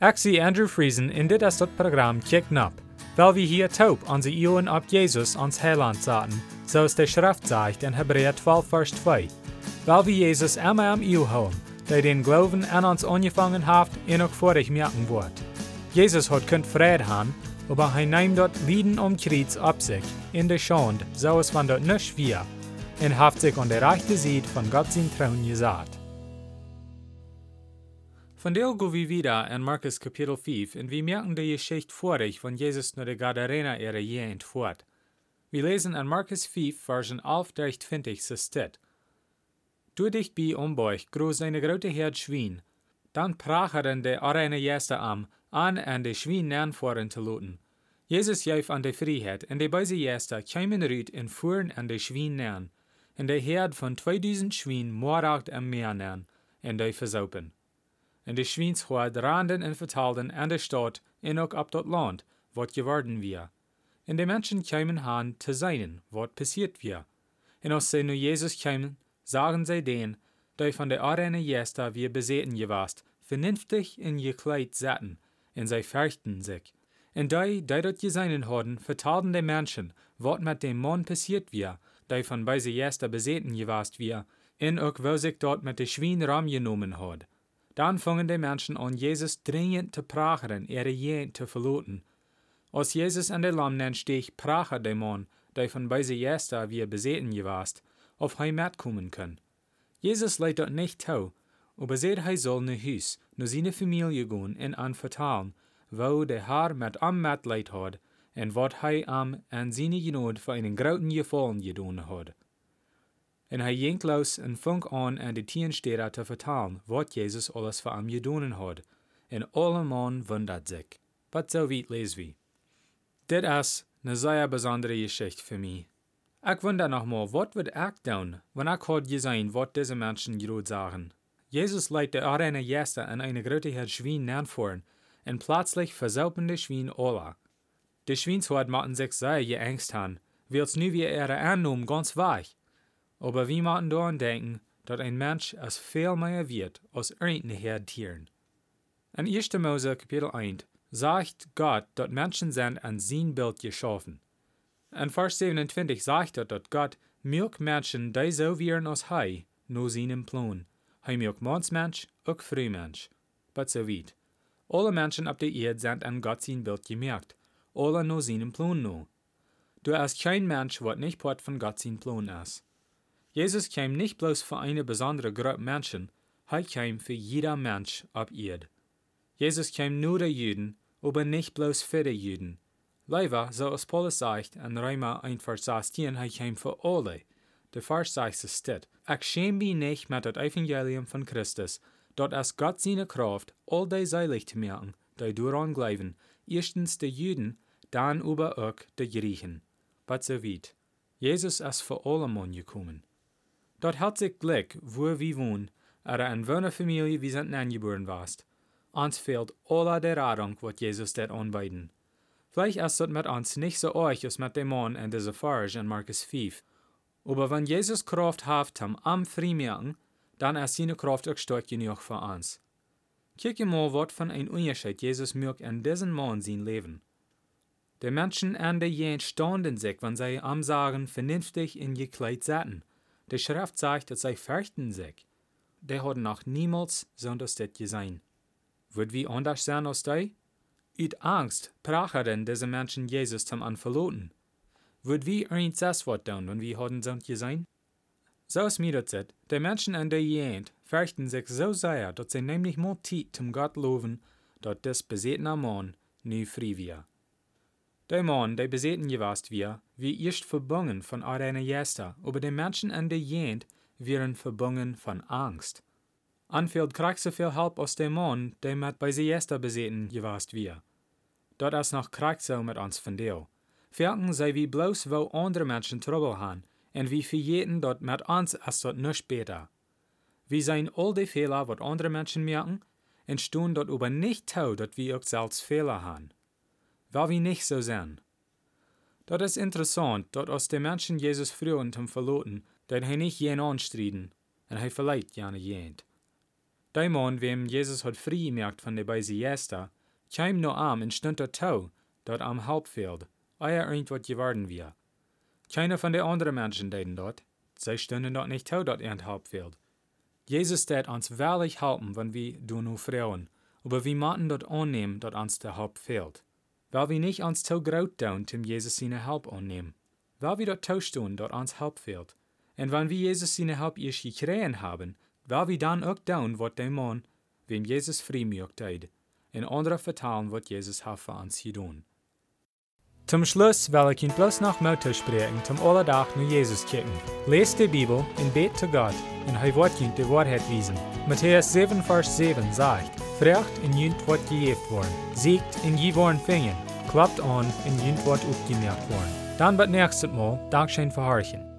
Zie Andrew Friesen in dit is dat programma Kick Nap, weil wir hier taub onze Ohren op Jesus ans Heiland zaten, zoals de Schrift zegt in Hebräer 12 vers 2. Weil wir Jesus immer am Eeuw houden, der den Glauben an uns angefangen hat en ook vorig merken wordt. Jesus hat kunt vrede haben, aber hij neemt dort Lieden um Kreuz ab sich, in der Schande, so es van dort nicht wir, und haft sich an der rechten Seite von Gott sein Trauen gesagt. Von der go wir wieder in Markus Kapitel 5 und wir merken die Geschichte vorig von Jesus naar de Gadarena ihre Jent fort. Wir lesen in Markus 5, Versen 11 durch 20 so steht. Du dicht bei umbeug, groß eine grote Herd Schwein. Dann pracheren de arene Jeste am, an en de Schwein nern voren te looten. Jesus juif an de Freiheit, en de beise Jeste kiemen ruut en fuhren an de Schwein nern. En de Herd von 2000 Schwein mooragt am Meer nern, en de versaupen. En de Schweins hoort randen en vertaalden aan de stad en ook op dat land, wat geworden wir. En de mensen kiemen han te zijn, wat passiert wir. En als zij nu Jezus kiemen, sagen zij den, die van de arene Jester wir bezeten gewast, vernünftig in je Kleid zaten, en zij fürchten sich. En die, die dat geseinen hadden, vertaalden de mensen, wat met dem Mann passiert wir, die van bij ze Jester bezeten gewast wir, en ook wo sich dort met de Schwein ram genommen had. Dann fangen die Menschen an, Jesus dringend zu prachen, ihre Jent zu verloten. Als Jesus an der Lamm stich, prache der Mann, der von beise Jester wie beseten gewast, auf heim kommen kann. Jesus leidt dort nicht tau, aber seht er soll ne Hus, nur seine Familie gehen und anvertrauen, wo der Herr mit am Mat leid hat, und wat hij am an seine Genot für einen großen Gefallen gedaan hat. En hij jinkt los en funk an aan de tien steden te vertalen wat Jezus alles voor hem gedaan had. En alle man wundert zich. Wat zo weit lees wie. Dit is een zeer bijzondere Geschichte für mich. Ich wonder noch mal, wat wird ich doen, wenn ich had gesehen, wat diese Menschen gerade sagen. Jesus leidt de arene Jester an eine grote Herd Schwein nanvoeren, en plötzlich versaupen de Schwein alle. De Schweinshoort machten sich sehr geängst han, wils nu wie ihre Annahmen ganz weich. Aber wie moeten daran denken, dat ein Mensch als veel meer wird als irgendeine Tieren. In 1. Mose Kapitel 1 sagt Gott, dat Menschen sind an sein Bild geschaffen. In Vers 27 sagt er, dat Gott milk Menschen, die so wären als hij, nur seinem Plan. Hij milk Mannsmensch, ook Frühmensch. But so weit. Alle Menschen auf der Erde sind an Gott sein Bild gemerkt. Alle nur seinem Plan nur. Du hast kein Mensch, wat nicht part von Gott sein Plan ist. Jesus kam nicht bloß für eine besondere Gruppe Menschen, er kam für jeder Mensch auf Erde. Jesus kam nur der Juden, aber nicht bloß für die Juden. Leider, so als Paulus sagt in Römer 1, Vers 16, er kam für alle. Der Vers sagt es steht, ich schäme mich nicht mit dem Evangelium von Christus, dort es Gott seine Kraft, all die seilig zu merken, die daran glauben, erstens die Juden, dann über auch die Griechen. Aber so weit. Jesus ist für alle Mann gekommen. Dort hat sich Glück, wo wir wohnen, er eine Wohnerfamilie wie sind angeboren warst. Uns fehlt alle der Radung, wat Jesus dort anbeiden. Vielleicht ist das mit uns nicht so euch als mit dem Mann in dieser Farge in Markus 5. Aber wenn Jesus Kraft hat, am am Friemerken, dann ist seine Kraft auch stark genug für uns. Kijk mal, wat von ein Unterschied Jesus merkt in diesem Mann sein Leben. Die Menschen an der Jent staunen sich, wenn sie am Sagen vernünftig in gekleid satten. De Schrift sagt, dass sie fürchten sich. Die haben noch niemals sonders das gesehen. Wird wie anders sein als die? Uit Angst prachen diese Menschen Jesus zum Anverloten. Wird wie das was tun, wenn wir haben so gesehen? So ist mir das, die Menschen an der Jent fürchten sich so sehr, dass sie nämlich more Zeit zum Gott loben, dass das besetene Mann nie frei wird. Mann, der beseten gewast wir, wie erst verbunden von einer Jester, aber die Menschen an der Jent wären verbunden von Angst. Anfehlt kriegt so viel Halb aus Mann, der mit bei sie Jester beseten gewast wir. Dort ist noch kriegt mit uns von dir. Felken sei wie bloß wo andere Menschen Trouble haben, und wie für jeden dort mit uns ist dort nicht später. Wir sein all die Fehler, wat andere Menschen merken, und stehen dort aber nicht tau, dass wir auch selbst Fehler haben weil wir nicht so sind. Das ist interessant, dass aus den Menschen Jesus früher zum Verloten, dass er nicht jen anstriden, und er verleiht jene jent. Der Mann, wem Jesus hat frei gemacht von der Beise Jester, kam nur am und stand dort tau, dort am Hauptfeld, eier irgendwas geworden wir. Keiner von den anderen Menschen deden dort, sie standen dort nicht tau dort in Hauptfeld. Jesus steht uns wahrlich helfen, wenn wir du nu Frauen, aber wir maten dort annehmen, dort uns der Hauptfeld. Weil wir nicht uns zu groot tun, zum Jesus seine Help annehmen. Weil wir dort tauschen, dort uns Help fehlt. Und wenn wir Jesus seine Help erst gekriegt haben, weil wir dann auch tun, was der Mann, wem Jesus freimügt deed. In andere vertalen, was Jesus hat für uns gedaan. Zum Schluss will ich Ihnen bloß noch Motto sprechen, zum Allerdach nur Jesus kicken. Lest die Bibel und bet zu Gott, und er wird Ihnen die Wahrheit wiesen. Matthäus 7, Vers 7 sagt, Frecht in jünt wat gejeft worden, siegt in je worden fingen, klappt an in jünt wat opgemerkt worden. Dan wat nächstes Mal, Dankeschön für Horchen.